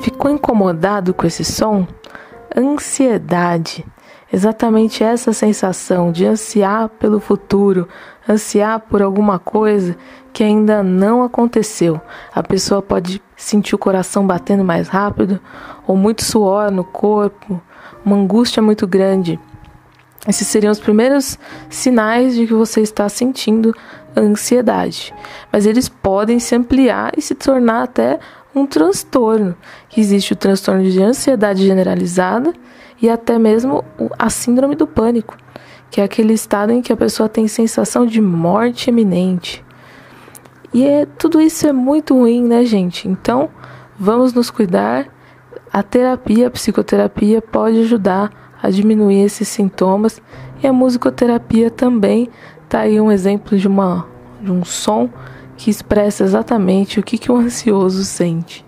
Ficou incomodado com esse som? Ansiedade. Exatamente essa sensação de ansiar pelo futuro, ansiar por alguma coisa que ainda não aconteceu. A pessoa pode sentir o coração batendo mais rápido, ou muito suor no corpo, uma angústia muito grande. Esses seriam os primeiros sinais de que você está sentindo ansiedade. Mas eles podem se ampliar e se tornar até um transtorno. Existe o transtorno de ansiedade generalizada e até mesmo a síndrome do pânico, que é aquele estado em que a pessoa tem sensação de morte iminente. E é, tudo isso é muito ruim, né, gente? Então, vamos nos cuidar. A terapia, a psicoterapia pode ajudar a diminuir esses sintomas e a musicoterapia também está aí um exemplo de, uma, de um som que expressa exatamente o que, que o ansioso sente.